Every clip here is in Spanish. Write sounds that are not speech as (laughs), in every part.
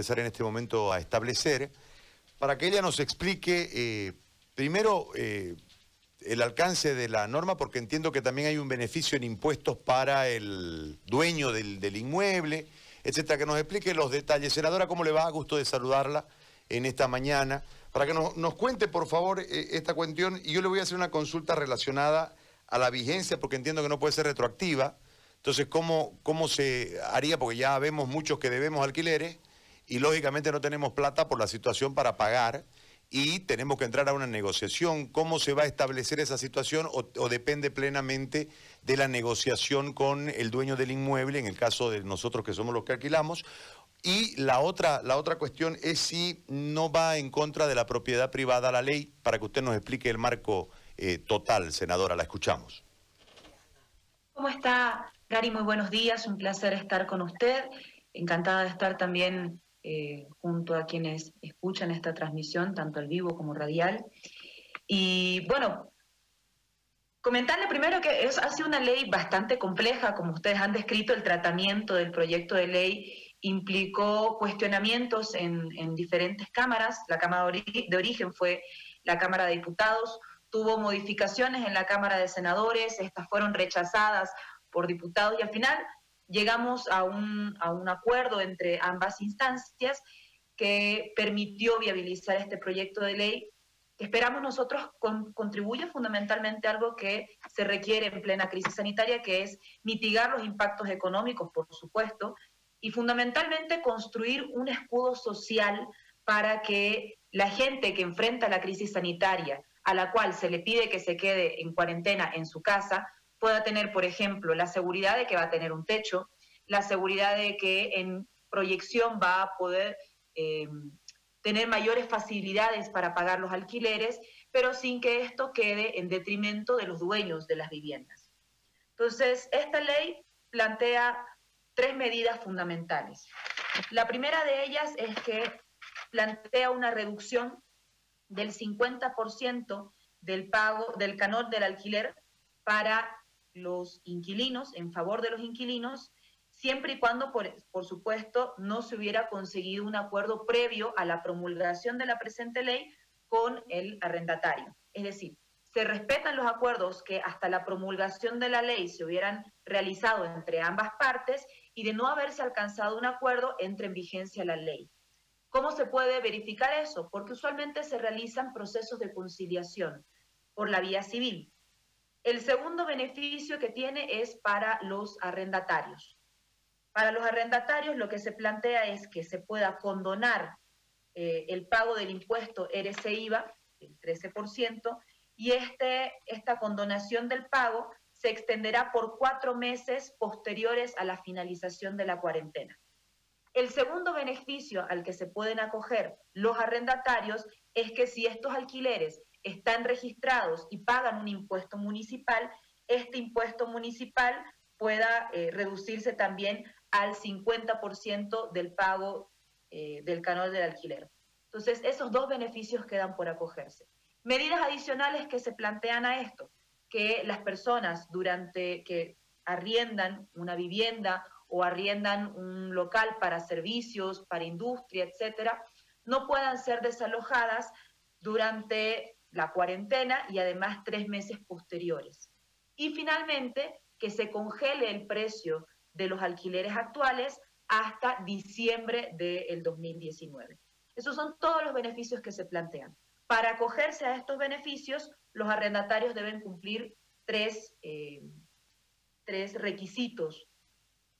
empezar en este momento a establecer, para que ella nos explique eh, primero eh, el alcance de la norma, porque entiendo que también hay un beneficio en impuestos para el dueño del, inmueble, etcétera, que nos explique los detalles. Senadora, ¿cómo le va? Gusto de saludarla en esta mañana. Para que nos, cuente, por favor, esta cuestión, y yo le voy a hacer una consulta relacionada a la vigencia, porque entiendo que no puede ser retroactiva. Entonces, ¿cómo, ¿cómo se haría? Porque ya vemos muchos que debemos alquileres y lógicamente no tenemos plata por la situación para pagar y tenemos que entrar a una negociación. ¿Cómo se va a establecer esa situación o, depende plenamente de la negociación con el dueño del inmueble, en el caso de nosotros que somos los que alquilamos? Y la otra, la otra cuestión es si no va en contra de la propiedad privada la ley, para que usted nos explique el marco eh, total, senadora, la escuchamos. ¿Cómo está, Gary? Muy buenos días, un placer estar con usted. Encantada de estar también eh, junto a quienes escuchan esta transmisión, tanto al vivo como radial. Y bueno, comentarle primero que es, ha una ley bastante compleja, como ustedes han descrito, el tratamiento del proyecto de ley implicó cuestionamientos en, en diferentes cámaras. La Cámara de Origen fue la Cámara de Diputados, tuvo modificaciones en la Cámara de Senadores, estas fueron rechazadas por diputados y al final llegamos a un, a un acuerdo entre ambas instancias que permitió viabilizar este proyecto de ley. Esperamos nosotros con, contribuye fundamentalmente a algo que se requiere en plena crisis sanitaria, que es mitigar los impactos económicos, por supuesto, y fundamentalmente construir un escudo social para que la gente que enfrenta la crisis sanitaria, a la cual se le pide que se quede en cuarentena en su casa, pueda tener, por ejemplo, la seguridad de que va a tener un techo, la seguridad de que en proyección va a poder eh, tener mayores facilidades para pagar los alquileres, pero sin que esto quede en detrimento de los dueños de las viviendas. Entonces, esta ley plantea tres medidas fundamentales. La primera de ellas es que plantea una reducción del 50% del pago del canón del alquiler para los inquilinos, en favor de los inquilinos, siempre y cuando, por, por, supuesto, no se hubiera conseguido un acuerdo previo a la promulgación de la presente ley con el arrendatario. Es decir, se respetan los acuerdos que hasta la promulgación de la ley se hubieran realizado entre ambas partes y de no haberse alcanzado un acuerdo entre en vigencia la ley. ¿Cómo se puede verificar eso? Porque usualmente se realizan procesos de conciliación por la vía civil. El segundo beneficio que tiene es para los arrendatarios. Para los arrendatarios lo que se plantea es que se pueda condonar eh, el pago del impuesto RC-IVA, el 13%, y este, esta condonación del pago se extenderá por cuatro meses posteriores a la finalización de la cuarentena. El segundo beneficio al que se pueden acoger los arrendatarios es que si estos alquileres están registrados y pagan un impuesto municipal, este impuesto municipal pueda eh, reducirse también al 50% del pago eh, del canal del alquiler. Entonces, esos dos beneficios quedan por acogerse. Medidas adicionales que se plantean a esto, que las personas durante que arriendan una vivienda o arriendan un local para servicios, para industria, etcétera, no puedan ser desalojadas durante la cuarentena y además tres meses posteriores. Y finalmente, que se congele el precio de los alquileres actuales hasta diciembre del 2019. Esos son todos los beneficios que se plantean. Para acogerse a estos beneficios, los arrendatarios deben cumplir tres, eh, tres requisitos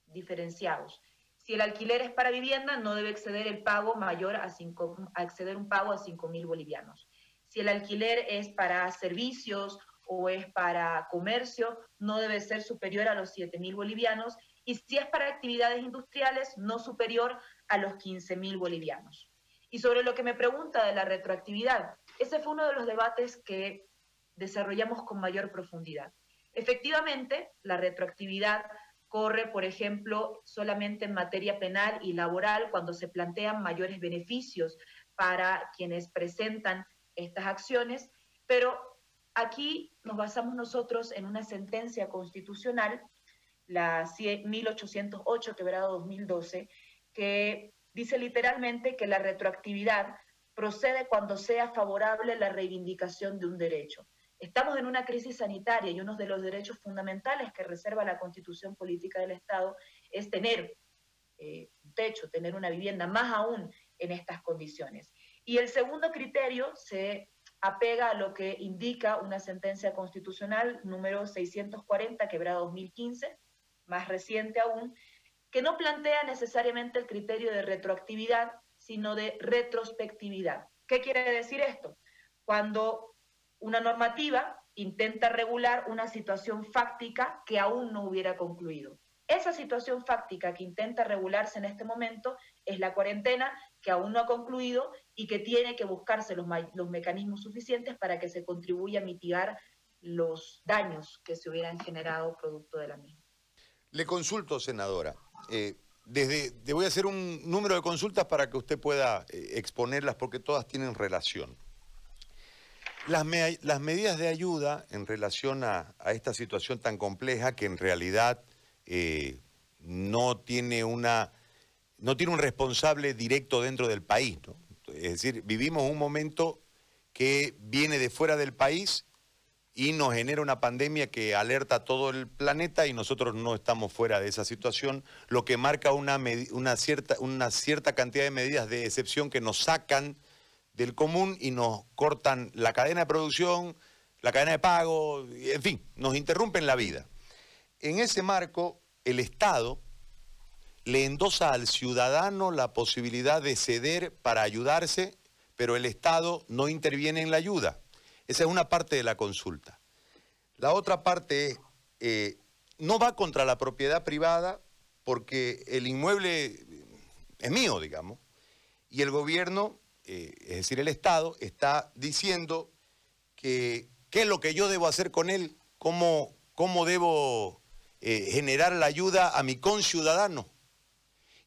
diferenciados. Si el alquiler es para vivienda, no debe exceder el pago mayor a, cinco, a exceder un pago a 5 mil bolivianos. Si el alquiler es para servicios o es para comercio, no debe ser superior a los 7 mil bolivianos. Y si es para actividades industriales, no superior a los 15 mil bolivianos. Y sobre lo que me pregunta de la retroactividad, ese fue uno de los debates que desarrollamos con mayor profundidad. Efectivamente, la retroactividad corre, por ejemplo, solamente en materia penal y laboral cuando se plantean mayores beneficios para quienes presentan estas acciones, pero aquí nos basamos nosotros en una sentencia constitucional, la 1808 quebrado 2012, que dice literalmente que la retroactividad procede cuando sea favorable la reivindicación de un derecho. Estamos en una crisis sanitaria y uno de los derechos fundamentales que reserva la Constitución Política del Estado es tener eh, un techo, tener una vivienda, más aún en estas condiciones. Y el segundo criterio se apega a lo que indica una sentencia constitucional número 640, quebrada 2015, más reciente aún, que no plantea necesariamente el criterio de retroactividad, sino de retrospectividad. ¿Qué quiere decir esto? Cuando una normativa intenta regular una situación fáctica que aún no hubiera concluido. Esa situación fáctica que intenta regularse en este momento es la cuarentena, que aún no ha concluido y que tiene que buscarse los, mecanismos suficientes para que se contribuya a mitigar los daños que se hubieran generado producto de la misma. Le consulto, senadora. Eh, desde, te voy a hacer un número de consultas para que usted pueda eh, exponerlas porque todas tienen relación. Las, medidas de ayuda en relación a, esta situación tan compleja que en realidad eh, no, tiene una, no tiene un responsable directo dentro del país. Es decir, vivimos un momento que viene de fuera del país y nos genera una pandemia que alerta a todo el planeta y nosotros no estamos fuera de esa situación, lo que marca una, una, cierta, una cierta cantidad de medidas de excepción que nos sacan del común y nos cortan la cadena de producción, la cadena de pago, en fin, nos interrumpen la vida. En ese marco, el Estado le endosa al ciudadano la posibilidad de ceder para ayudarse, pero el Estado no interviene en la ayuda. Esa es una parte de la consulta. La otra parte es, eh, no va contra la propiedad privada porque el inmueble es mío, digamos, y el gobierno eh, es decir, el Estado, está diciendo que qué es lo que yo debo hacer con él, cómo, cómo debo eh, generar la ayuda a mi conciudadano.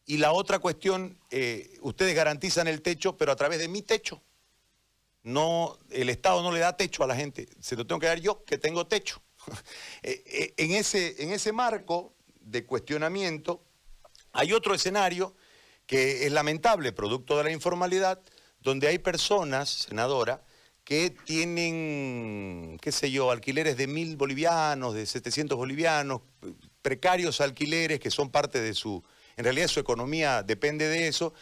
Y la otra cuestión, eh, ustedes garantizan el techo, pero a través de mi techo. No, el Estado no le da techo a la gente, se lo tengo que dar yo, que tengo techo. (laughs) en, ese, en ese marco de cuestionamiento, hay otro escenario que es lamentable, producto de la informalidad, donde hay personas, senadora, que tienen, qué sé yo, alquileres de mil bolivianos, de 700 bolivianos, precarios alquileres que son parte de su, en realidad su economía depende de eso,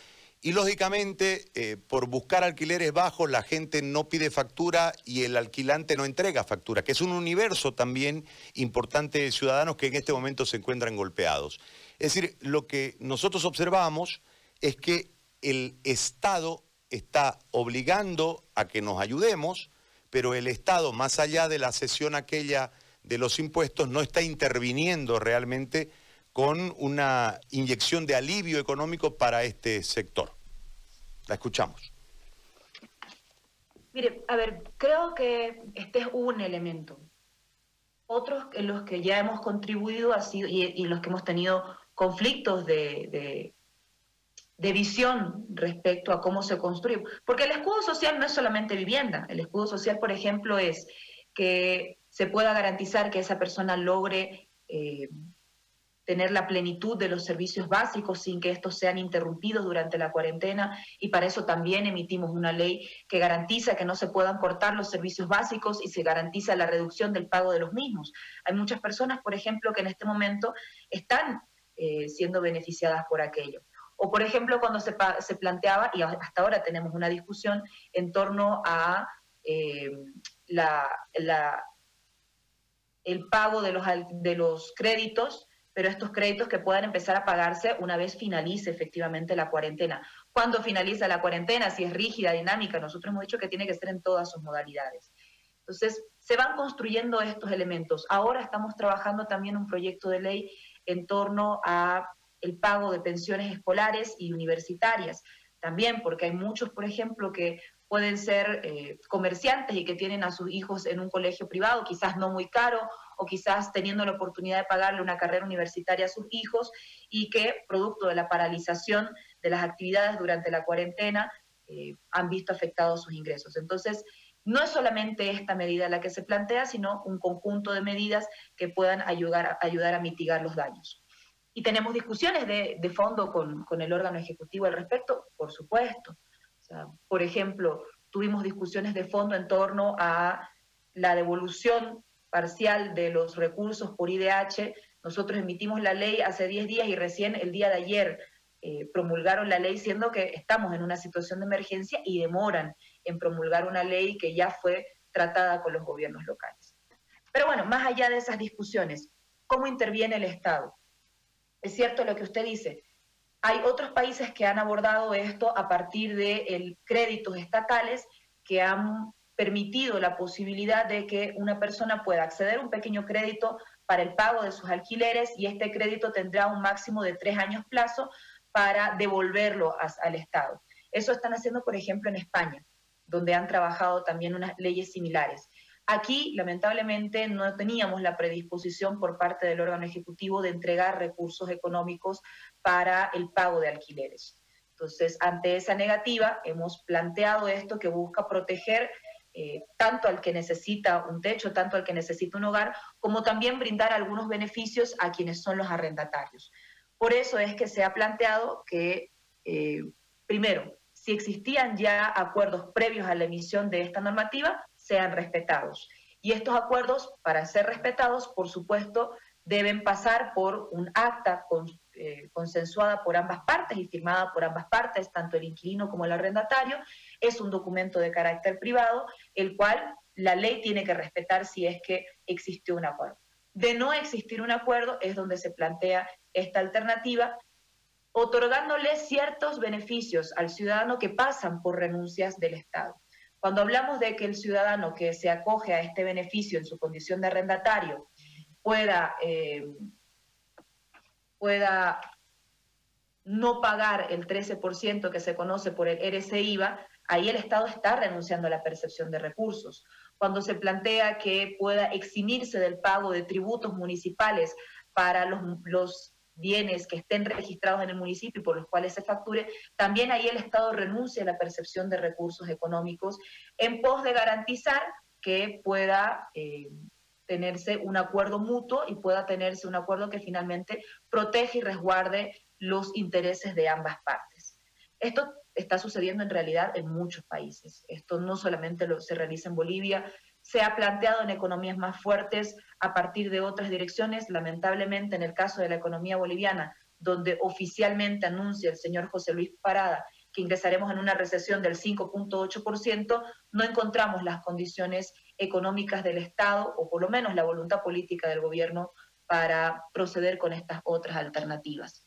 y lógicamente eh, por buscar alquileres bajos la gente no pide factura y el alquilante no entrega factura, que es un universo también importante de ciudadanos que en este momento se encuentran golpeados. Es decir, lo que nosotros observamos es que el Estado está obligando a que nos ayudemos, pero el Estado, más allá de la sesión aquella de los impuestos, no está interviniendo realmente con una inyección de alivio económico para este sector. La escuchamos. Mire, a ver, creo que este es un elemento. Otros en los que ya hemos contribuido ha sido, y, en los que hemos tenido conflictos de de visión respecto a cómo se construye. Porque el escudo social no es solamente vivienda, el escudo social, por ejemplo, es que se pueda garantizar que esa persona logre eh, tener la plenitud de los servicios básicos sin que estos sean interrumpidos durante la cuarentena y para eso también emitimos una ley que garantiza que no se puedan cortar los servicios básicos y se garantiza la reducción del pago de los mismos. Hay muchas personas, por ejemplo, que en este momento están eh, siendo beneficiadas por aquello. O, por ejemplo, cuando se, planteaba, y hasta ahora tenemos una discusión en torno a eh, el pago de los, de los créditos, pero estos créditos que puedan empezar a pagarse una vez finalice efectivamente la cuarentena. ¿Cuándo finaliza la cuarentena? Si es rígida, dinámica, nosotros hemos dicho que tiene que ser en todas sus modalidades. Entonces, se van construyendo estos elementos. Ahora estamos trabajando también un proyecto de ley en torno a el pago de pensiones escolares y universitarias. También porque hay muchos, por ejemplo, que pueden ser eh, comerciantes y que tienen a sus hijos en un colegio privado, quizás no muy caro, o quizás teniendo la oportunidad de pagarle una carrera universitaria a sus hijos, y que, producto de la paralización de las actividades durante la cuarentena, eh, han visto afectados sus ingresos. Entonces, no es solamente esta medida la que se plantea, sino un conjunto de medidas que puedan ayudar, ayudar a mitigar los daños. Y tenemos discusiones de, fondo con, el órgano ejecutivo al respecto, por supuesto. por ejemplo, tuvimos discusiones de fondo en torno a la devolución parcial de los recursos por IDH. Nosotros emitimos la ley hace 10 días y recién el día de ayer eh, promulgaron la ley, siendo que estamos en una situación de emergencia y demoran en promulgar una ley que ya fue tratada con los gobiernos locales. Pero bueno, más allá de esas discusiones, ¿cómo interviene el Estado? Es cierto lo que usted dice. Hay otros países que han abordado esto a partir de créditos estatales que han permitido la posibilidad de que una persona pueda acceder a un pequeño crédito para el pago de sus alquileres y este crédito tendrá un máximo de tres años plazo para devolverlo al Estado. Eso están haciendo, por ejemplo, en España, donde han trabajado también unas leyes similares. Aquí, lamentablemente, no teníamos la predisposición por parte del órgano ejecutivo de entregar recursos económicos para el pago de alquileres. Entonces, ante esa negativa, hemos planteado esto que busca proteger eh, tanto al que necesita un techo, tanto al que necesita un hogar, como también brindar algunos beneficios a quienes son los arrendatarios. Por eso es que se ha planteado que, eh, primero, si existían ya acuerdos previos a la emisión de esta normativa, sean respetados. Y estos acuerdos, para ser respetados, por supuesto, deben pasar por un acta eh, consensuada por ambas partes y firmada por ambas partes, tanto el inquilino como el arrendatario. Es un documento de carácter privado, el cual la ley tiene que respetar si es que existe un acuerdo. De no existir un acuerdo es donde se plantea esta alternativa, otorgándole ciertos beneficios al ciudadano que pasan por renuncias del Estado. Cuando hablamos de que el ciudadano que se acoge a este beneficio en su condición de arrendatario pueda, eh, pueda no pagar el 13% que se conoce por el RCIVA, ahí el Estado está renunciando a la percepción de recursos. Cuando se plantea que pueda eximirse del pago de tributos municipales para los, bienes que estén registrados en el municipio y por los cuales se facture, también ahí el Estado renuncia a la percepción de recursos económicos en pos de garantizar que pueda eh, tenerse un acuerdo mutuo y pueda tenerse un acuerdo que finalmente protege y resguarde los intereses de ambas partes. Esto está sucediendo en realidad en muchos países. Esto no solamente lo, se realiza en Bolivia, se ha planteado en economías más fuertes a partir de otras direcciones. Lamentablemente, en el caso de la economía boliviana, donde oficialmente anuncia el señor José Luis Parada que ingresaremos en una recesión del 5.8%, no encontramos las condiciones económicas del Estado, o por lo menos la voluntad política del gobierno, para proceder con estas otras alternativas.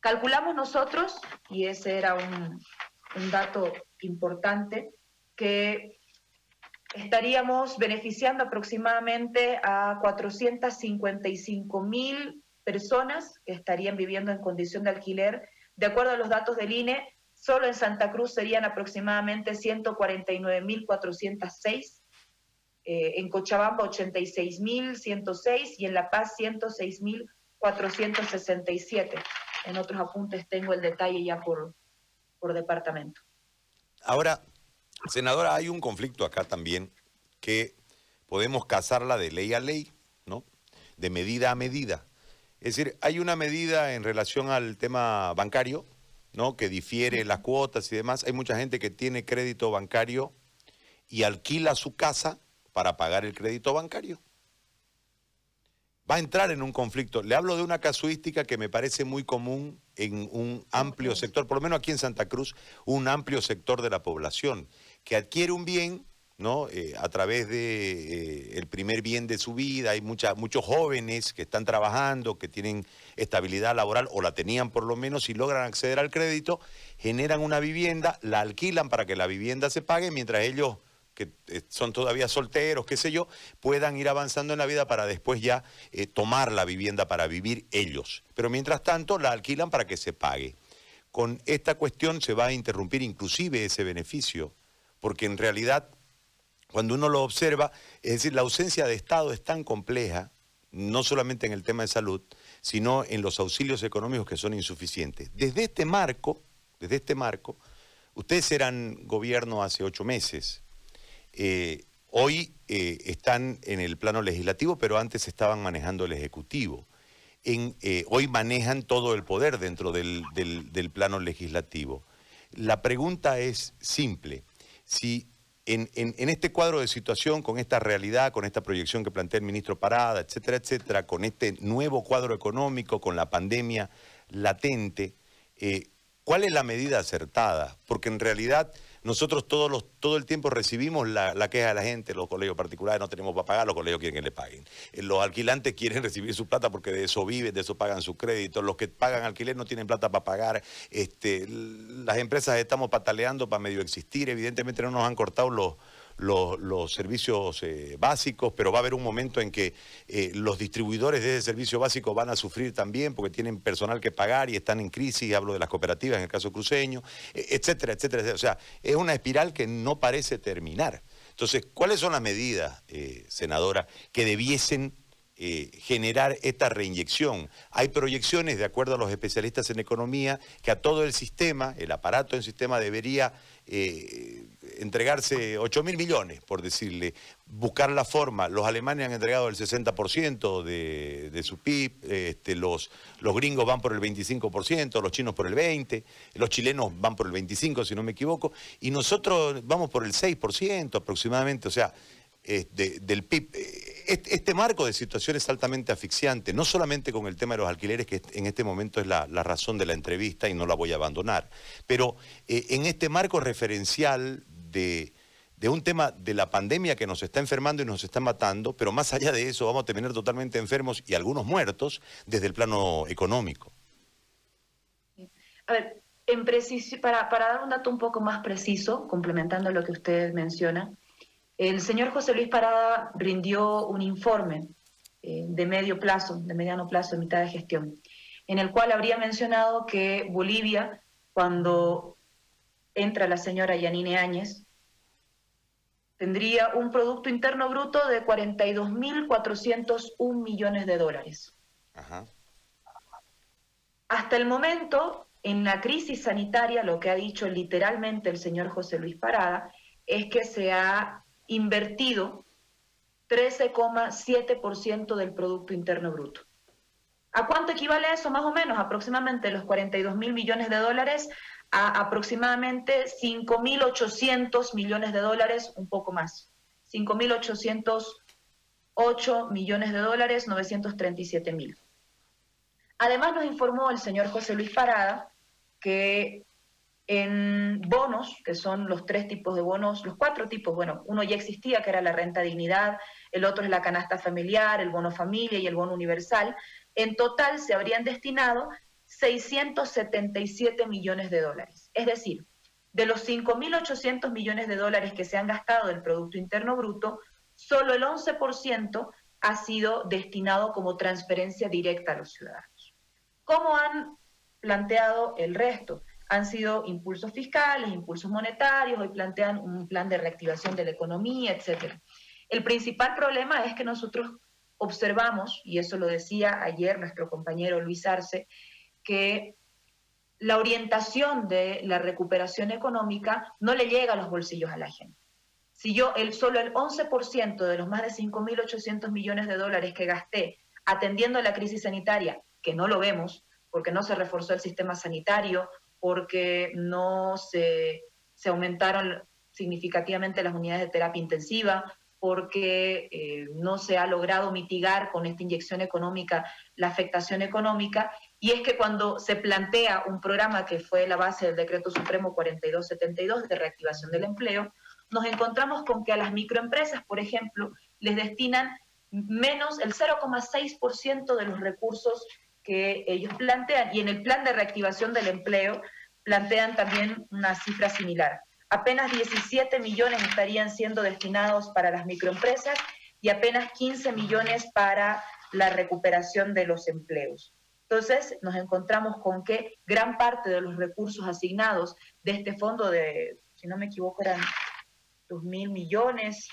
Calculamos nosotros, y ese era un, un dato importante, que estaríamos beneficiando aproximadamente a 455 mil personas que estarían viviendo en condición de alquiler. De acuerdo a los datos del INE, solo en Santa Cruz serían aproximadamente 149.406, eh, en Cochabamba 86.106 y en La Paz 106.467. En otros apuntes tengo el detalle ya por, por departamento. Ahora, Senadora, hay un conflicto acá también que podemos casarla de ley a ley, ¿no? De medida a medida. Es decir, hay una medida en relación al tema bancario, ¿no? Que difiere las cuotas y demás. Hay mucha gente que tiene crédito bancario y alquila su casa para pagar el crédito bancario. Va a entrar en un conflicto. Le hablo de una casuística que me parece muy común en un amplio sector, por lo menos aquí en Santa Cruz, un amplio sector de la población que adquiere un bien ¿no? Eh, a través de eh, el primer bien de su vida. Hay muchos jóvenes que están trabajando, que tienen estabilidad laboral o la tenían por lo menos y logran acceder al crédito, generan una vivienda, la alquilan para que la vivienda se pague mientras ellos que eh, son todavía solteros, qué sé yo, puedan ir avanzando en la vida para después ya tomar la vivienda para vivir ellos. Pero mientras tanto la alquilan para que se pague. Con esta cuestión se va a interrumpir inclusive ese beneficio porque en realidad, cuando uno lo observa, es decir, la ausencia de Estado es tan compleja, no solamente en el tema de salud, sino en los auxilios económicos que son insuficientes. Desde este marco, desde este marco, ustedes eran gobierno hace ocho meses. Eh, hoy eh, están en el plano legislativo, pero antes estaban manejando el Ejecutivo. eh, hoy manejan todo el poder dentro del, plano legislativo. La pregunta es simple. Si en, este cuadro de situación, con esta realidad, con esta proyección que plantea el ministro Parada, etcétera, etcétera, con este nuevo cuadro económico, con la pandemia latente, eh, ¿cuál es la medida acertada? Porque en realidad nosotros todos los, todo el tiempo recibimos la, queja de la gente, los colegios particulares no tenemos para pagar, los colegios quieren que le paguen. Eh, los alquilantes quieren (laughs) recibir su plata porque de eso viven, de eso pagan sus créditos. Los que pagan alquiler no tienen plata para pagar. Este, las empresas estamos pataleando para medio existir. Evidentemente no nos han cortado los los, servicios eh, básicos, pero va a haber un momento en que eh, los distribuidores de ese servicio básico van a sufrir también porque tienen personal que pagar y están en crisis, hablo de las cooperativas en el caso cruceño, e, etcétera, etcétera, O sea, es una espiral que no parece terminar. Entonces, ¿cuáles son las medidas, eh, senadora, que debiesen generar esta reinyección. Hay proyecciones, de acuerdo a los especialistas en economía, que a todo el sistema, el aparato del sistema debería entregarse 8 mil millones, por decirle, buscar la forma. Los alemanes han entregado el 60% de, de, su PIB, este, los, los gringos van por el 25%, los chinos por el 20%, los chilenos van por el 25%, si no me equivoco, y nosotros vamos por el 6% aproximadamente, o sea, del PIB. Este, marco de situación es altamente asfixiante, no solamente con el tema de los alquileres, que en este momento es la, razón de la entrevista y no la voy a abandonar, pero eh, en este marco referencial de, un tema de la pandemia que nos está enfermando y nos está matando, pero más allá de eso vamos a terminar totalmente enfermos y algunos muertos desde el plano económico. A ver, para, dar un dato un poco más preciso, complementando lo que usted menciona, el señor José Luis Parada rindió un informe eh, de medio plazo, de mediano plazo, de mitad de gestión, en el cual habría mencionado que Bolivia, cuando entra la señora Yanine Áñez, tendría un Producto Interno Bruto de 42.401 millones de dólares. Hasta el momento, en la crisis sanitaria, lo que ha dicho literalmente el señor José Luis Parada es que se ha invertido 13,7% del Producto Interno Bruto. ¿A cuánto equivale eso más o menos? Aproximadamente los 42 mil millones de dólares a aproximadamente 5.800 millones de dólares, un poco más. 5.808 millones de dólares, 937 mil. Además nos informó el señor José Luis Parada que en bonos, que son los tres tipos de bonos, los cuatro tipos, bueno, uno ya existía, que era la renta dignidad, el otro es la canasta familiar, el bono familia y el bono universal, en total se habrían destinado 677 millones de dólares. Es decir, de los 5.800 millones de dólares que se han gastado del Producto Interno Bruto, solo el 11% ha sido destinado como transferencia directa a los ciudadanos. ¿Cómo han planteado el resto? Han sido impulsos fiscales, impulsos monetarios, hoy plantean un plan de reactivación de la economía, etc. El principal problema es que nosotros observamos, y eso lo decía ayer nuestro compañero Luis Arce, que la orientación de la recuperación económica no le llega a los bolsillos a la gente. Si yo el, solo el 11% de los más de 5.800 millones de dólares que gasté atendiendo la crisis sanitaria, que no lo vemos, porque no se reforzó el sistema sanitario, porque no se, se aumentaron significativamente las unidades de terapia intensiva, porque eh, no se ha logrado mitigar con esta inyección económica la afectación económica, y es que cuando se plantea un programa que fue la base del Decreto Supremo 4272 de reactivación del empleo, nos encontramos con que a las microempresas, por ejemplo, les destinan menos el 0,6% de los recursos que ellos plantean, y en el plan de reactivación del empleo plantean también una cifra similar apenas 17 millones estarían siendo destinados para las microempresas y apenas 15 millones para la recuperación de los empleos. Entonces, nos encontramos con que gran parte de los recursos asignados de este fondo de, si no me equivoco, eran 2 mil millones,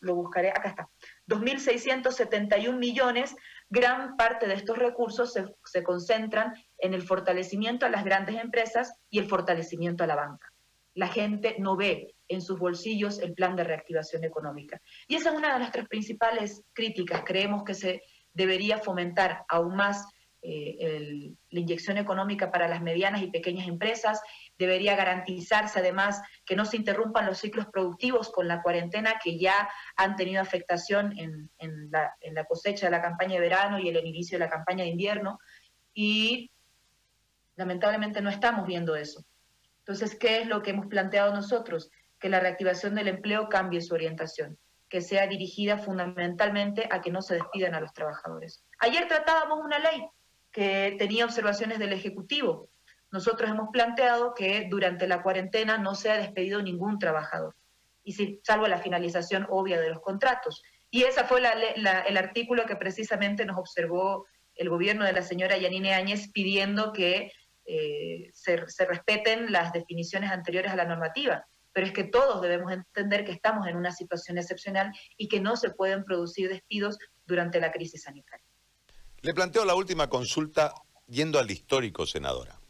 lo, buscaré, acá está, 2.671 millones, gran parte de estos recursos se, se concentran en el fortalecimiento a las grandes empresas y el fortalecimiento a la banca la gente no ve en sus bolsillos el plan de reactivación económica. Y esa es una de nuestras principales críticas. Creemos que se debería fomentar aún más eh, la inyección económica para las medianas y pequeñas empresas, debería garantizarse además que no se interrumpan los ciclos productivos con la cuarentena que ya han tenido afectación en, la, en la cosecha de la campaña de verano y el inicio de la campaña de invierno. Y lamentablemente no estamos viendo eso. Entonces, ¿qué es lo que hemos planteado nosotros? Que la reactivación del empleo cambie su orientación, que sea dirigida fundamentalmente a que no se despidan a los trabajadores. Ayer tratábamos una ley tenía observaciones del Ejecutivo. Nosotros hemos planteado que durante la cuarentena no sea despedido ningún trabajador, y si, salvo la finalización obvia de los contratos. Y ese fue el artículo que precisamente nos observó el gobierno de la señora Yanine Áñez pidiendo que eh, se, se respeten las definiciones anteriores a la normativa pero es que todos debemos entender que estamos en una situación excepcional y que no se pueden producir despidos durante la crisis sanitaria. Le planteo la última consulta yendo al histórico, senadora,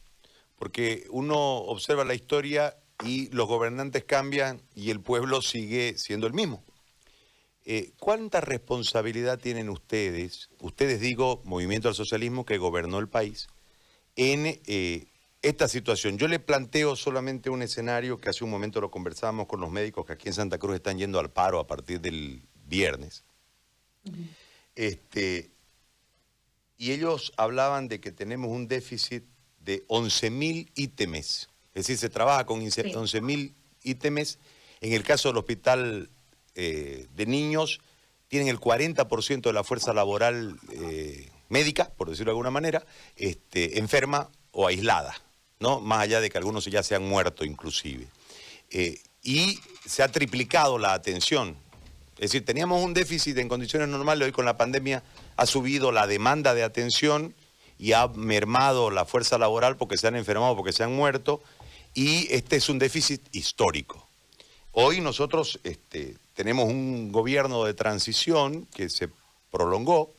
porque uno observa la historia y los gobernantes cambian y el pueblo sigue siendo el mismo. Eh, ¿Cuánta responsabilidad tienen ustedes, ustedes digo, Movimiento al Socialismo que gobernó el país, en eh, esta situación? Yo le planteo solamente un escenario que hace un momento lo conversábamos con los médicos que aquí en Santa Cruz están yendo al paro a partir del viernes. Este, y ellos hablaban de que tenemos un déficit de 11.000 ítems. Es decir, se trabaja con 11.000 ítems. En el caso del hospital eh, de niños, tienen el 40% de la fuerza laboral eh, médica, por decirlo de alguna manera, este, enferma o aislada, ¿no? más allá de que algunos ya se han muerto inclusive. Eh, y se ha triplicado la atención. Es decir, teníamos un déficit en condiciones normales, hoy con la pandemia ha subido la demanda de atención y ha mermado la fuerza laboral porque se han enfermado, porque se han muerto, y este es un déficit histórico. Hoy nosotros este, tenemos un gobierno de transición que se prolongó,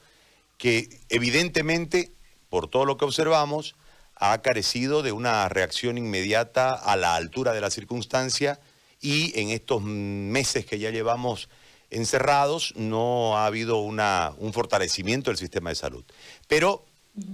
que evidentemente, por todo lo que observamos, ha carecido de una reacción inmediata a la altura de la circunstancia y en estos meses que ya llevamos encerrados, no ha habido un fortalecimiento del sistema de salud. Pero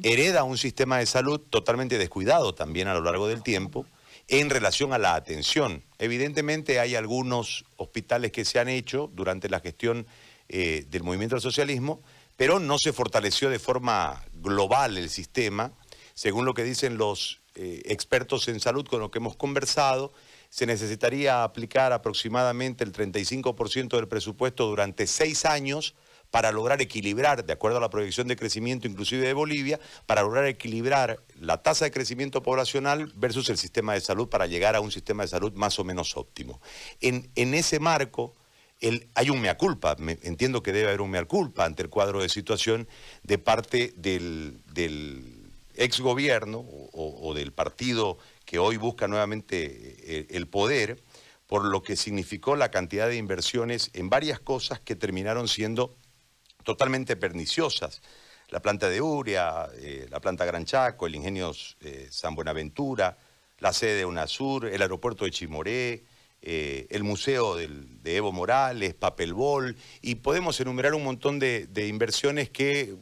hereda un sistema de salud totalmente descuidado también a lo largo del tiempo en relación a la atención. Evidentemente hay algunos hospitales que se han hecho durante la gestión eh, del movimiento del socialismo, pero no se fortaleció de forma global el sistema, según lo que dicen los eh, expertos en salud con los que hemos conversado, se necesitaría aplicar aproximadamente el 35% del presupuesto durante seis años para lograr equilibrar, de acuerdo a la proyección de crecimiento inclusive de Bolivia, para lograr equilibrar la tasa de crecimiento poblacional versus el sistema de salud para llegar a un sistema de salud más o menos óptimo. En, ese marco, hay un mea culpa, entiendo que debe haber un mea culpa ante el cuadro de situación de parte del, ex gobierno o del partido que hoy busca nuevamente eh, el poder, por lo que significó la cantidad de inversiones en varias cosas que terminaron siendo totalmente perniciosas. La planta de Uria, eh, la planta Gran Chaco, el ingenio eh, San Buenaventura, la sede de UNASUR, el aeropuerto de Chimoré, el museo de Evo Morales, Papelbol, y podemos enumerar un montón de, de inversiones que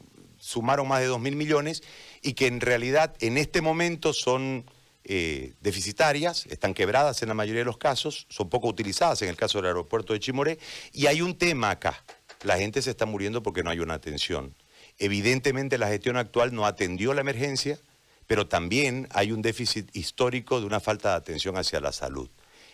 sumaron más de 2.000 millones y que en realidad en este momento son eh, deficitarias, están quebradas en la mayoría de los casos, son poco utilizadas en el caso del aeropuerto de Chimoré, y hay un tema acá, la gente se está muriendo porque no hay una atención. Evidentemente la gestión actual no atendió la emergencia, pero también hay un déficit histórico de una falta de atención hacia la salud.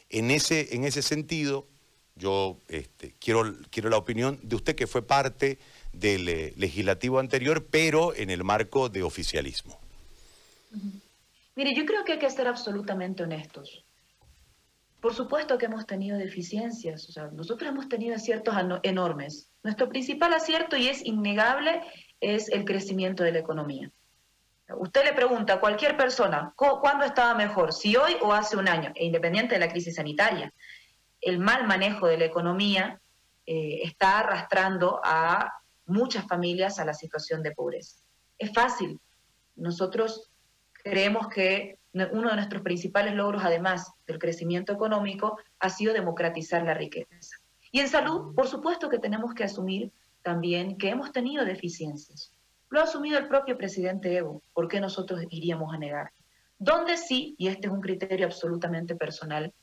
En ese, en ese sentido, yo este, quiero, quiero la opinión de usted que fue parte del eh, legislativo anterior, pero en el marco de oficialismo. Mire, yo creo que hay que ser absolutamente honestos. Por supuesto que hemos tenido deficiencias, o sea, nosotros hemos tenido aciertos enormes. Nuestro principal acierto, y es innegable, es el crecimiento de la economía. Usted le pregunta a cualquier persona, ¿cuándo estaba mejor? ¿Si hoy o hace un año? E independiente de la crisis sanitaria. El mal manejo de la economía eh, está arrastrando a muchas familias a la situación de pobreza. Es fácil. Nosotros creemos que uno de nuestros principales logros, además del crecimiento económico, ha sido democratizar la riqueza. Y en salud, por supuesto que tenemos que asumir también que hemos tenido deficiencias. Lo ha asumido el propio presidente Evo. ¿Por qué nosotros iríamos a negar? Donde sí, y este es un criterio absolutamente personal,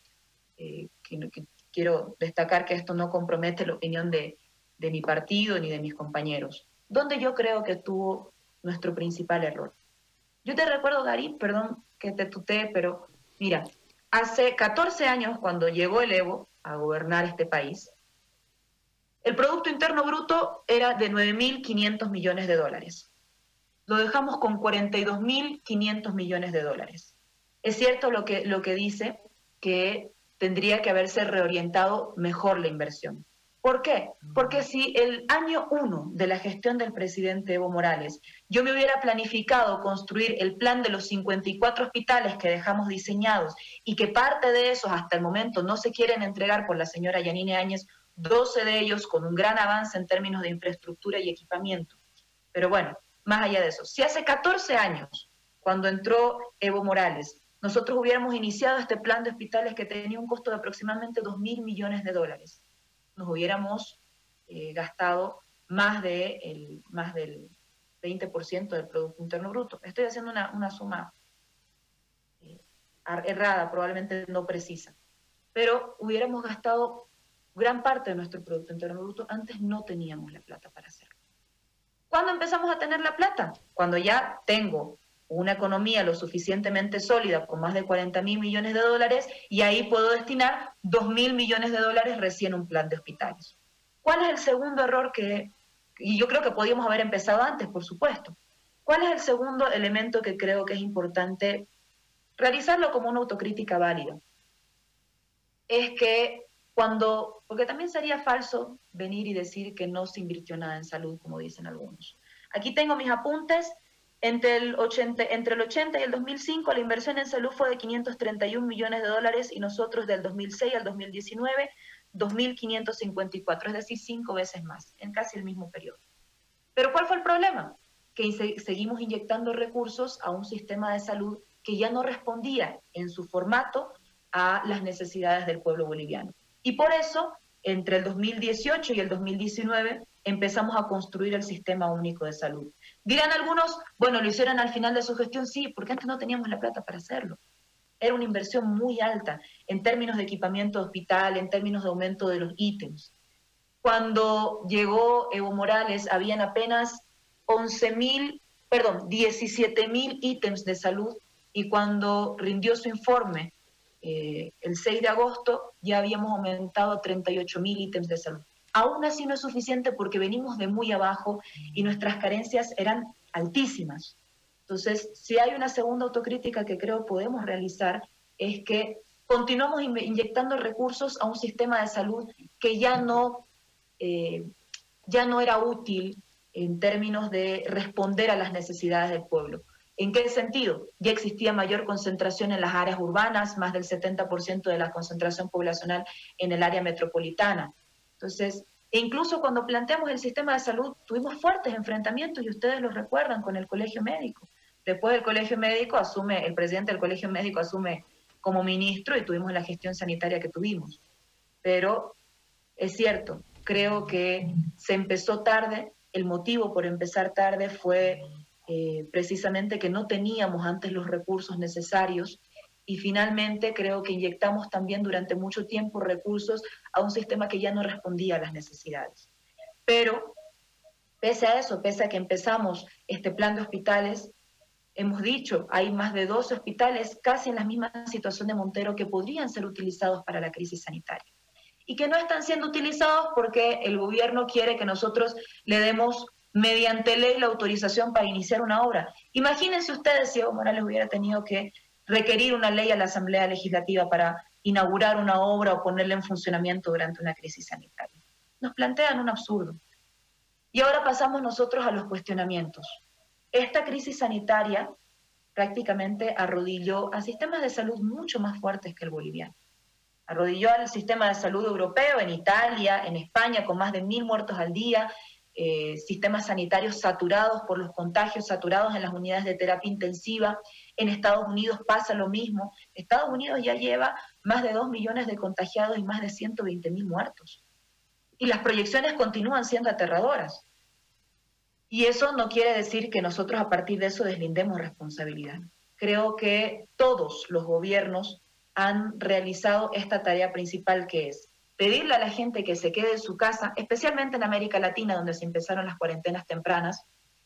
eh, que, quiero destacar que esto no compromete la opinión de, de mi partido ni de mis compañeros, donde yo creo que tuvo nuestro principal error. Yo te recuerdo, Gary, perdón que te tutee, pero mira, hace 14 años cuando llegó el Evo a gobernar este país, el Producto Interno Bruto era de 9.500 millones de dólares lo dejamos con 42.500 millones de dólares. Es cierto lo que, lo que dice, que tendría que haberse reorientado mejor la inversión. ¿Por qué? Porque si el año uno de la gestión del presidente Evo Morales yo me hubiera planificado construir el plan de los 54 hospitales que dejamos diseñados y que parte de esos hasta el momento no se quieren entregar por la señora Yanine Áñez, 12 de ellos con un gran avance en términos de infraestructura y equipamiento. Pero bueno, más allá de eso. Si hace 14 años, cuando entró Evo Morales, nosotros hubiéramos iniciado este plan de hospitales que tenía un costo de aproximadamente 2 mil millones de dólares, nos hubiéramos eh, gastado más, de el, más del 20% del Producto Interno Bruto. Estoy haciendo una, suma eh, errada, probablemente no precisa, pero hubiéramos gastado gran parte de nuestro Producto Interno Bruto, antes no teníamos la plata para hacerlo. ¿Cuándo empezamos a tener la plata? Cuando ya tengo una economía lo suficientemente sólida con más de 40 mil millones de dólares y ahí puedo destinar 2 mil millones de dólares recién un plan de hospitales. ¿Cuál es el segundo error que, y yo creo que podíamos haber empezado antes, por supuesto, cuál es el segundo elemento que creo que es importante realizarlo como una autocrítica válida? Es que cuando, porque también sería falso venir y decir que no se invirtió nada en salud, como dicen algunos. Aquí tengo mis apuntes. Entre el, 80, entre el 80 y el 2005 la inversión en salud fue de 531 millones de dólares y nosotros del 2006 al 2019 2.554, es decir, cinco veces más, en casi el mismo periodo. Pero ¿cuál fue el problema? Que seguimos inyectando recursos a un sistema de salud que ya no respondía en su formato a las necesidades del pueblo boliviano. Y por eso, entre el 2018 y el 2019, empezamos a construir el Sistema Único de Salud. Dirán algunos, bueno, lo hicieron al final de su gestión, sí, porque antes no teníamos la plata para hacerlo. Era una inversión muy alta en términos de equipamiento hospital, en términos de aumento de los ítems. Cuando llegó Evo Morales, habían apenas 11 mil, perdón, 17 mil ítems de salud y cuando rindió su informe eh, el 6 de agosto ya habíamos aumentado a 38 mil ítems de salud. Aún así no es suficiente porque venimos de muy abajo y nuestras carencias eran altísimas. Entonces, si hay una segunda autocrítica que creo podemos realizar, es que continuamos inyectando recursos a un sistema de salud que ya no, eh, ya no era útil en términos de responder a las necesidades del pueblo. ¿En qué sentido? Ya existía mayor concentración en las áreas urbanas, más del 70% de la concentración poblacional en el área metropolitana. Entonces, e incluso cuando planteamos el sistema de salud, tuvimos fuertes enfrentamientos y ustedes lo recuerdan con el colegio médico. Después el colegio médico asume, el presidente del colegio médico asume como ministro y tuvimos la gestión sanitaria que tuvimos. Pero es cierto, creo que se empezó tarde, el motivo por empezar tarde fue eh, precisamente que no teníamos antes los recursos necesarios y finalmente creo que inyectamos también durante mucho tiempo recursos a un sistema que ya no respondía a las necesidades. Pero pese a eso, pese a que empezamos este plan de hospitales, hemos dicho, hay más de 12 hospitales casi en la misma situación de Montero que podrían ser utilizados para la crisis sanitaria y que no están siendo utilizados porque el gobierno quiere que nosotros le demos mediante ley la autorización para iniciar una obra. Imagínense ustedes si Evo Morales hubiera tenido que requerir una ley a la Asamblea Legislativa para inaugurar una obra o ponerla en funcionamiento durante una crisis sanitaria. Nos plantean un absurdo. Y ahora pasamos nosotros a los cuestionamientos. Esta crisis sanitaria prácticamente arrodilló a sistemas de salud mucho más fuertes que el boliviano. Arrodilló al sistema de salud europeo en Italia, en España, con más de mil muertos al día, eh, sistemas sanitarios saturados por los contagios, saturados en las unidades de terapia intensiva. En Estados Unidos pasa lo mismo. Estados Unidos ya lleva más de 2 millones de contagiados y más de 120 mil muertos. Y las proyecciones continúan siendo aterradoras. Y eso no quiere decir que nosotros a partir de eso deslindemos responsabilidad. Creo que todos los gobiernos han realizado esta tarea principal que es pedirle a la gente que se quede en su casa, especialmente en América Latina, donde se empezaron las cuarentenas tempranas,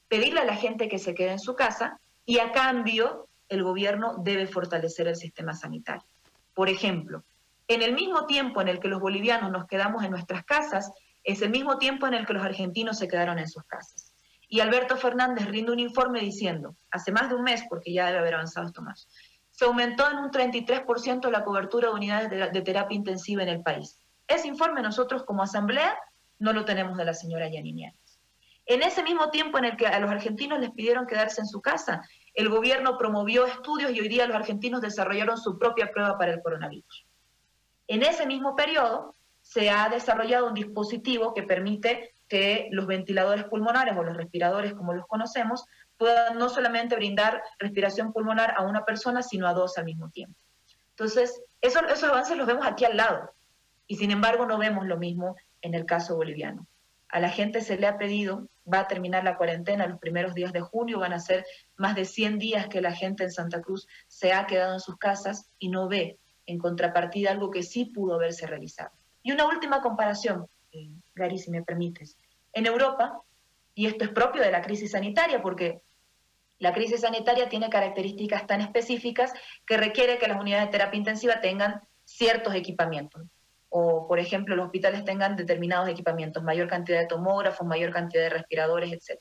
pedirle a la gente que se quede en su casa y a cambio el gobierno debe fortalecer el sistema sanitario. Por ejemplo, en el mismo tiempo en el que los bolivianos nos quedamos en nuestras casas, es el mismo tiempo en el que los argentinos se quedaron en sus casas. Y Alberto Fernández rinde un informe diciendo, hace más de un mes, porque ya debe haber avanzado esto más, se aumentó en un 33% la cobertura de unidades de, terapia intensiva en el país. Ese informe nosotros como asamblea no lo tenemos de la señora Yanini En ese mismo tiempo en el que a los argentinos les pidieron quedarse en su casa, el gobierno promovió estudios y hoy día los argentinos desarrollaron su propia prueba para el coronavirus. En ese mismo periodo se ha desarrollado un dispositivo que permite que los ventiladores pulmonares o los respiradores, como los conocemos, puedan no solamente brindar respiración pulmonar a una persona, sino a dos al mismo tiempo. Entonces, esos avances los vemos aquí al lado y sin embargo no vemos lo mismo en el caso boliviano. A la gente se le ha pedido, va a terminar la cuarentena los primeros días de junio, van a ser más de 100 días que la gente en Santa Cruz se ha quedado en sus casas y no ve en contrapartida algo que sí pudo haberse realizado. Y una última comparación, eh, Gary, si me permites. En Europa, y esto es propio de la crisis sanitaria, porque la crisis sanitaria tiene características tan específicas que requiere que las unidades de terapia intensiva tengan ciertos equipamientos. O, por ejemplo, los hospitales tengan determinados equipamientos, mayor cantidad de tomógrafos, mayor cantidad de respiradores, etc.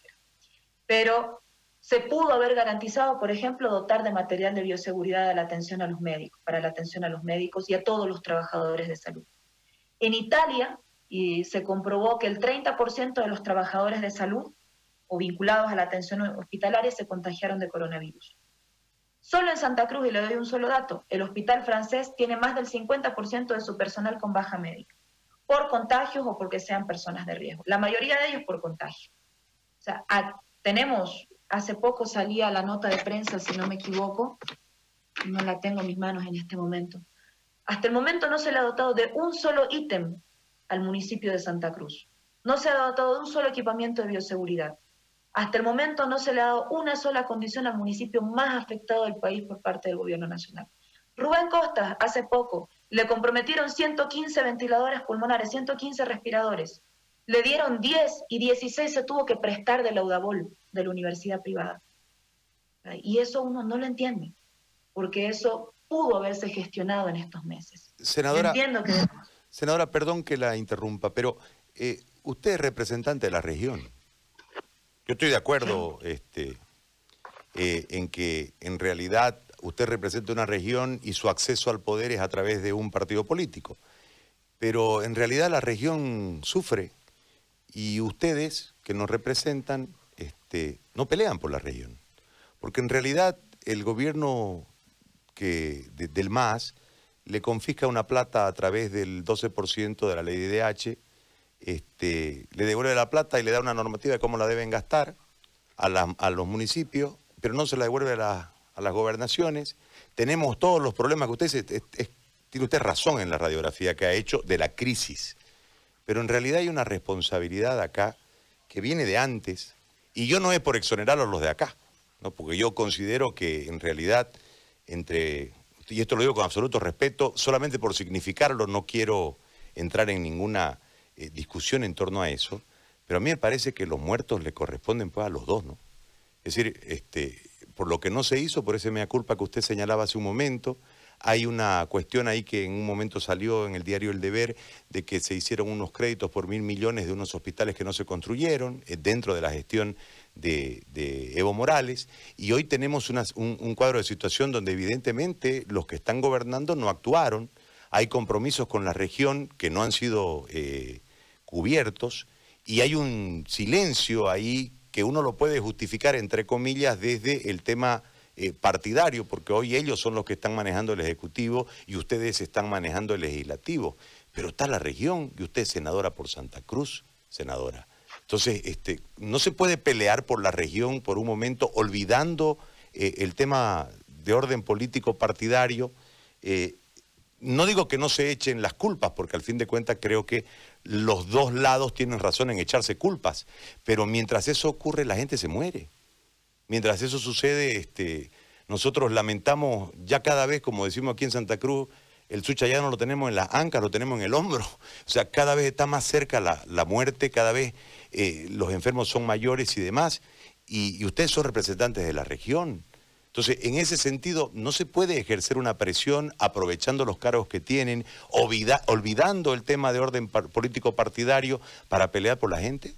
Pero se pudo haber garantizado, por ejemplo, dotar de material de bioseguridad a la atención a los médicos, para la atención a los médicos y a todos los trabajadores de salud. En Italia se comprobó que el 30% de los trabajadores de salud o vinculados a la atención hospitalaria se contagiaron de coronavirus. Solo en Santa Cruz, y le doy un solo dato, el hospital francés tiene más del 50% de su personal con baja médica, por contagios o porque sean personas de riesgo. La mayoría de ellos por contagio. O sea, tenemos Hace poco salía la nota de prensa, si no me equivoco, no la tengo en mis manos en este momento. Hasta el momento no se le ha dotado de un solo ítem al municipio de Santa Cruz. No se ha dotado de un solo equipamiento de bioseguridad. Hasta el momento no se le ha dado una sola condición al municipio más afectado del país por parte del gobierno nacional. Rubén Costa, hace poco, le comprometieron 115 ventiladores pulmonares, 115 respiradores. Le dieron 10 y 16 se tuvo que prestar de Laudabol de la universidad privada. Y eso uno no lo entiende, porque eso pudo haberse gestionado en estos meses. Senadora, senadora perdón que la interrumpa, pero eh, usted es representante de la región. Yo estoy de acuerdo este, eh, en que en realidad usted representa una región y su acceso al poder es a través de un partido político. Pero en realidad la región sufre y ustedes que nos representan este, no pelean por la región. Porque en realidad el gobierno que, del MAS le confisca una plata a través del 12% de la ley de DH, este, le devuelve la plata y le da una normativa de cómo la deben gastar a, los municipios, pero no se la devuelve a, las gobernaciones. Tenemos todos los problemas que usted tiene usted razón en la radiografía que ha hecho de la crisis, pero en realidad hay una responsabilidad acá que viene de antes, y yo no es por exonerar a los de acá, ¿no? porque yo considero que en realidad, entre, y esto lo digo con absoluto respeto, solamente por significarlo no quiero entrar en ninguna eh, discusión en torno a eso, pero a mí me parece que los muertos le corresponden pues, a los dos, ¿no? Es decir, este, por lo que no se hizo, por ese mea culpa que usted señalaba hace un momento, hay una cuestión ahí que en un momento salió en el diario El Deber de que se hicieron unos créditos por mil millones de unos hospitales que no se construyeron eh, dentro de la gestión de, Evo Morales y hoy tenemos un, cuadro de situación donde evidentemente los que están gobernando no actuaron, hay compromisos con la región que no han sido eh, cubiertos y hay un silencio ahí que uno lo puede justificar entre comillas desde el tema eh, partidario, porque hoy ellos son los que están manejando el Ejecutivo y ustedes están manejando el Legislativo. Pero está la región y usted es senadora por Santa Cruz, senadora. Entonces, este, no se puede pelear por la región por un momento olvidando eh, el tema de orden político partidario. Eh, no digo que no se echen las culpas, porque al fin de cuentas creo que los dos lados tienen razón en echarse culpas, pero mientras eso ocurre la gente se muere. Mientras eso sucede, este, nosotros lamentamos ya cada vez, como decimos aquí en Santa Cruz, el sucha ya no lo tenemos en las ancas, lo tenemos en el hombro. (laughs) O sea, cada vez está más cerca la, muerte, cada vez eh, los enfermos son mayores y demás. y ustedes son representantes de la región. Entonces, en ese sentido, no se puede ejercer una presión aprovechando los cargos que tienen, olvidando el tema de orden político partidario para pelear por la gente.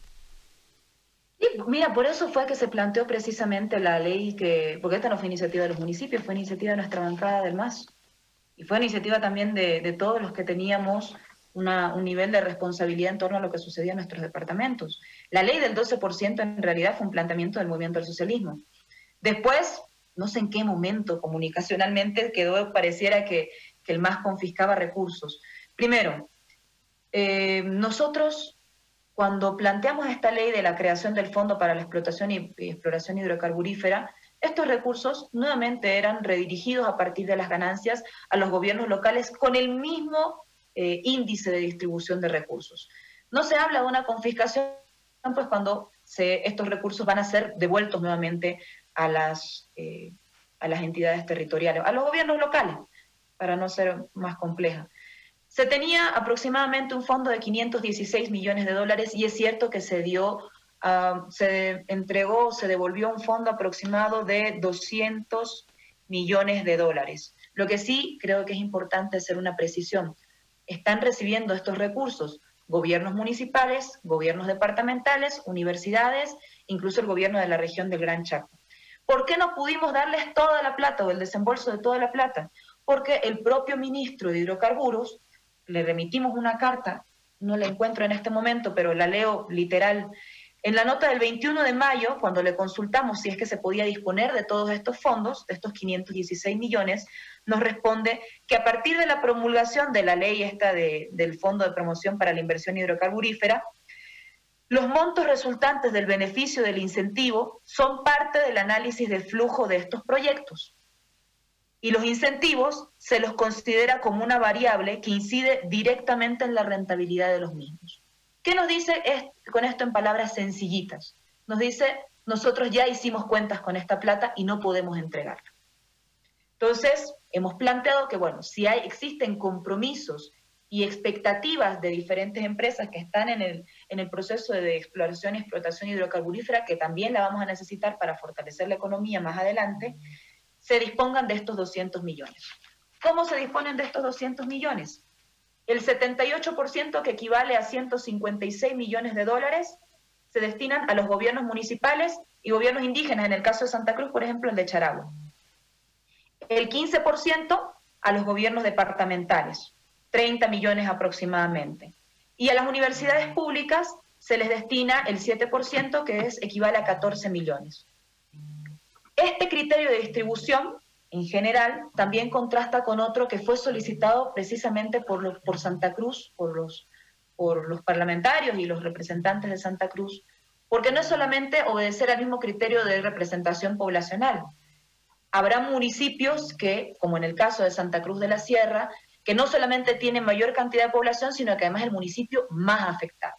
Mira, por eso fue que se planteó precisamente la ley que, porque esta no fue iniciativa de los municipios, fue iniciativa de nuestra bancada del MAS. Y fue iniciativa también de, todos los que teníamos un nivel de responsabilidad en torno a lo que sucedía en nuestros departamentos. La ley del 12% en realidad fue un planteamiento del movimiento del socialismo. Después, no sé en qué momento comunicacionalmente quedó, pareciera que, el MAS confiscaba recursos. Primero, eh, nosotros cuando planteamos esta ley de la creación del Fondo para la Explotación y, Exploración Hidrocarburífera, estos recursos nuevamente eran redirigidos a partir de las ganancias a los gobiernos locales con el mismo eh, índice de distribución de recursos. No se habla de una confiscación, pues cuando estos recursos van a ser devueltos nuevamente a las, eh, a las entidades territoriales, a los gobiernos locales, para no ser más compleja. Se tenía aproximadamente un fondo de 516 millones de dólares y es cierto que se dio, ah, se entregó, se devolvió un fondo aproximado de 200 millones de dólares. Lo que sí creo que es importante hacer una precisión. Están recibiendo estos recursos gobiernos municipales, gobiernos departamentales, universidades, incluso el gobierno de la región del Gran Chaco. ¿Por qué no pudimos darles toda la plata o el desembolso de toda la plata? Porque el propio ministro de Hidrocarburos, le remitimos una carta, no la encuentro en este momento, pero la leo literal. En la nota del 21 de mayo, cuando le consultamos si es que se podía disponer de todos estos fondos, de estos 516 millones, nos responde que a partir de la promulgación de la ley esta del Fondo de Promoción para la Inversión Hidrocarburífera, los montos resultantes del beneficio del incentivo son parte del análisis del flujo de estos proyectos. Y los incentivos se los considera como una variable que incide directamente en la rentabilidad de los mismos. ¿Qué nos dice con esto en palabras sencillitas? Nos dice, nosotros ya hicimos cuentas con esta plata y no podemos entregarla. Entonces, hemos planteado que, bueno, si hay, existen compromisos y expectativas de diferentes empresas que están en el, en el proceso de exploración y explotación hidrocarburífera, que también la vamos a necesitar para fortalecer la economía más adelante, se dispongan de estos 200 millones. ¿Cómo se disponen de estos 200 millones? El 78% que equivale a 156 millones de dólares se destinan a los gobiernos municipales y gobiernos indígenas, en el caso de Santa Cruz, por ejemplo, el de Charagua. El 15% a los gobiernos departamentales, 30 millones aproximadamente. Y a las universidades públicas se les destina el 7%, que es, equivale a 14 millones. Este criterio de distribución, en general, también contrasta con otro que fue solicitado precisamente por, por Santa Cruz, por los, por los parlamentarios y los representantes de Santa Cruz, porque no es solamente obedecer al mismo criterio de representación poblacional. Habrá municipios que, como en el caso de Santa Cruz de la Sierra, que no solamente tienen mayor cantidad de población, sino que además es el municipio más afectado.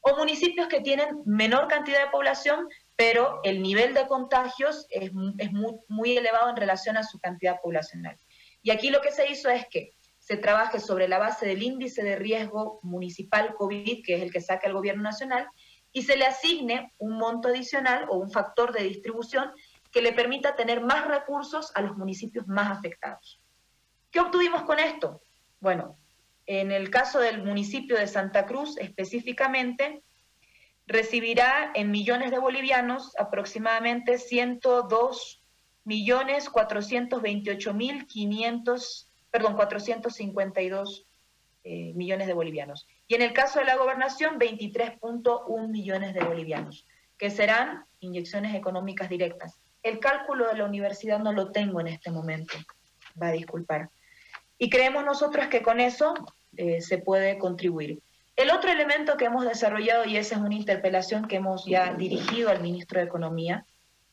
O municipios que tienen menor cantidad de población, pero el nivel de contagios es, muy, elevado en relación a su cantidad poblacional. Y aquí lo que se hizo es que se trabaje sobre la base del índice de riesgo municipal COVID, que es el que saca el gobierno nacional, y se le asigne un monto adicional o un factor de distribución que le permita tener más recursos a los municipios más afectados. ¿Qué obtuvimos con esto? Bueno, en el caso del municipio de Santa Cruz específicamente, recibirá en millones de bolivianos aproximadamente 102 millones 428 mil 500, perdón, 452 eh, millones de bolivianos. Y en el caso de la gobernación, 23.1 millones de bolivianos, que serán inyecciones económicas directas. El cálculo de la universidad no lo tengo en este momento, va a disculpar. Y creemos nosotros que con eso eh, se puede contribuir. El otro elemento que hemos desarrollado, y esa es una interpelación que hemos ya dirigido al ministro de Economía,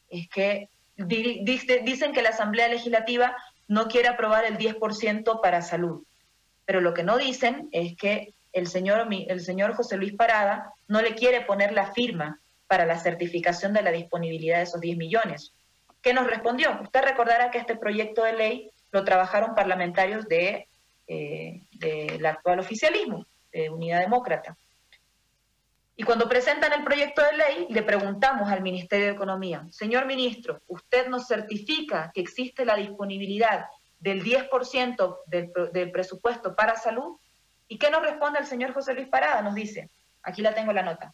es que dicen que la Asamblea Legislativa no quiere aprobar el 10% para salud, pero lo que no dicen es que el señor, el señor José Luis Parada no le quiere poner la firma para la certificación de la disponibilidad de esos 10 millones. ¿Qué nos respondió? Usted recordará que este proyecto de ley lo trabajaron parlamentarios de, eh, del actual oficialismo, de Unidad Demócrata. Y cuando presentan el proyecto de ley, le preguntamos al Ministerio de Economía, señor ministro, ¿usted nos certifica que existe la disponibilidad del 10% del, del presupuesto para salud? ¿Y qué nos responde el señor José Luis Parada? Nos dice, aquí la tengo la nota,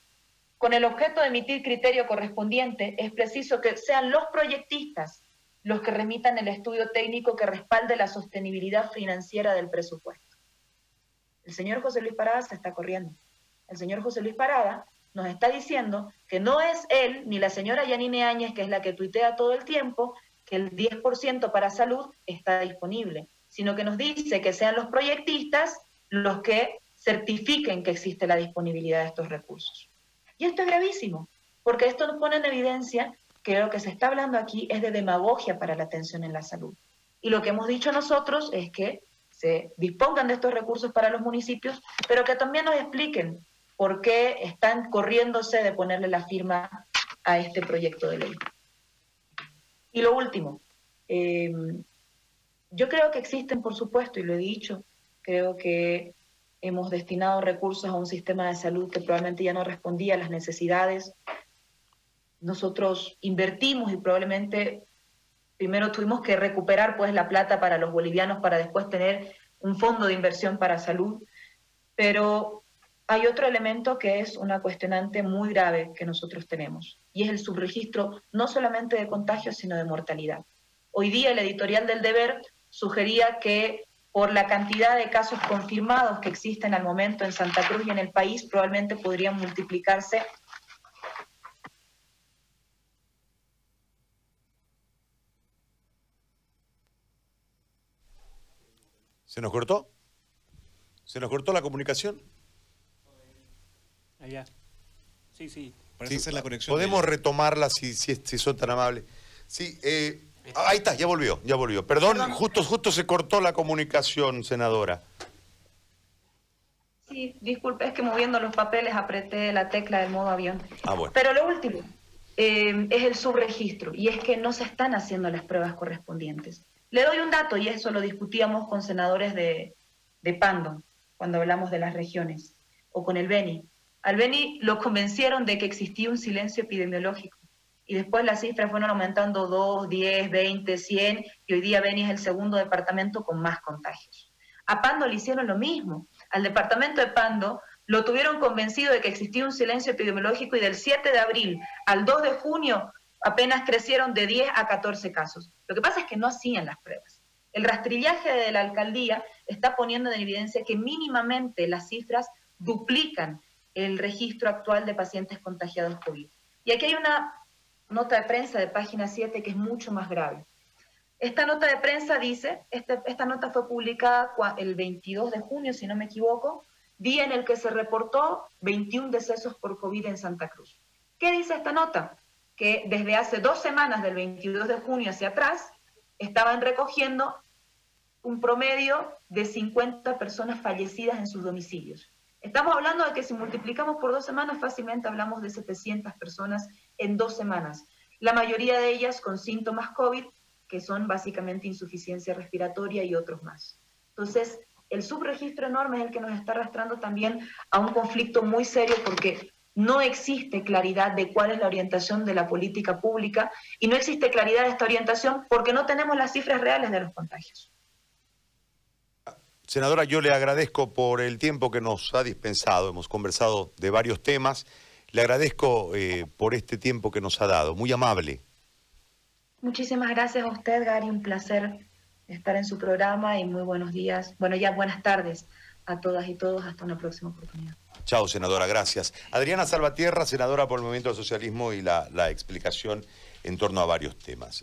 con el objeto de emitir criterio correspondiente, es preciso que sean los proyectistas los que remitan el estudio técnico que respalde la sostenibilidad financiera del presupuesto. El señor José Luis Parada se está corriendo. El señor José Luis Parada nos está diciendo que no es él ni la señora Yanine Áñez, que es la que tuitea todo el tiempo, que el 10% para salud está disponible, sino que nos dice que sean los proyectistas los que certifiquen que existe la disponibilidad de estos recursos. Y esto es gravísimo, porque esto nos pone en evidencia que lo que se está hablando aquí es de demagogia para la atención en la salud. Y lo que hemos dicho nosotros es que se dispongan de estos recursos para los municipios, pero que también nos expliquen por qué están corriéndose de ponerle la firma a este proyecto de ley. Y lo último, eh, yo creo que existen, por supuesto, y lo he dicho, creo que hemos destinado recursos a un sistema de salud que probablemente ya no respondía a las necesidades. Nosotros invertimos y probablemente primero tuvimos que recuperar pues la plata para los bolivianos para después tener un fondo de inversión para salud, pero hay otro elemento que es una cuestionante muy grave que nosotros tenemos y es el subregistro no solamente de contagios sino de mortalidad. Hoy día el editorial del deber sugería que por la cantidad de casos confirmados que existen al momento en Santa Cruz y en el país, probablemente podrían multiplicarse ¿Se nos cortó? ¿Se nos cortó la comunicación? Allá. Sí, sí. sí la conexión. Podemos retomarla si, si, si, son tan amables. Sí, eh, Ahí está, ya volvió, ya volvió. Perdón, justo, justo se cortó la comunicación, senadora. Sí, disculpe, es que moviendo los papeles apreté la tecla del modo avión. Ah, bueno. Pero lo último eh, es el subregistro, y es que no se están haciendo las pruebas correspondientes. Le doy un dato, y eso lo discutíamos con senadores de, de Pando, cuando hablamos de las regiones, o con el Beni. Al Beni lo convencieron de que existía un silencio epidemiológico y después las cifras fueron aumentando 2, 10, 20, 100 y hoy día Beni es el segundo departamento con más contagios. A Pando le hicieron lo mismo. Al departamento de Pando lo tuvieron convencido de que existía un silencio epidemiológico y del 7 de abril al 2 de junio apenas crecieron de 10 a 14 casos. Lo que pasa es que no hacían las pruebas. El rastrillaje de la alcaldía está poniendo en evidencia que mínimamente las cifras duplican el registro actual de pacientes contagiados COVID. Y aquí hay una nota de prensa de página 7 que es mucho más grave. Esta nota de prensa dice, este, esta nota fue publicada el 22 de junio, si no me equivoco, día en el que se reportó 21 decesos por COVID en Santa Cruz. ¿Qué dice esta nota? Que desde hace dos semanas, del 22 de junio hacia atrás, estaban recogiendo un promedio de 50 personas fallecidas en sus domicilios. Estamos hablando de que si multiplicamos por dos semanas, fácilmente hablamos de 700 personas en dos semanas. La mayoría de ellas con síntomas COVID, que son básicamente insuficiencia respiratoria y otros más. Entonces, el subregistro enorme es el que nos está arrastrando también a un conflicto muy serio porque no existe claridad de cuál es la orientación de la política pública y no existe claridad de esta orientación porque no tenemos las cifras reales de los contagios. Senadora, yo le agradezco por el tiempo que nos ha dispensado. Hemos conversado de varios temas. Le agradezco eh, por este tiempo que nos ha dado, muy amable. Muchísimas gracias a usted, Gary, un placer estar en su programa y muy buenos días, bueno, ya buenas tardes a todas y todos, hasta una próxima oportunidad. Chao, senadora, gracias. Adriana Salvatierra, senadora por el Movimiento del Socialismo y la, la explicación en torno a varios temas.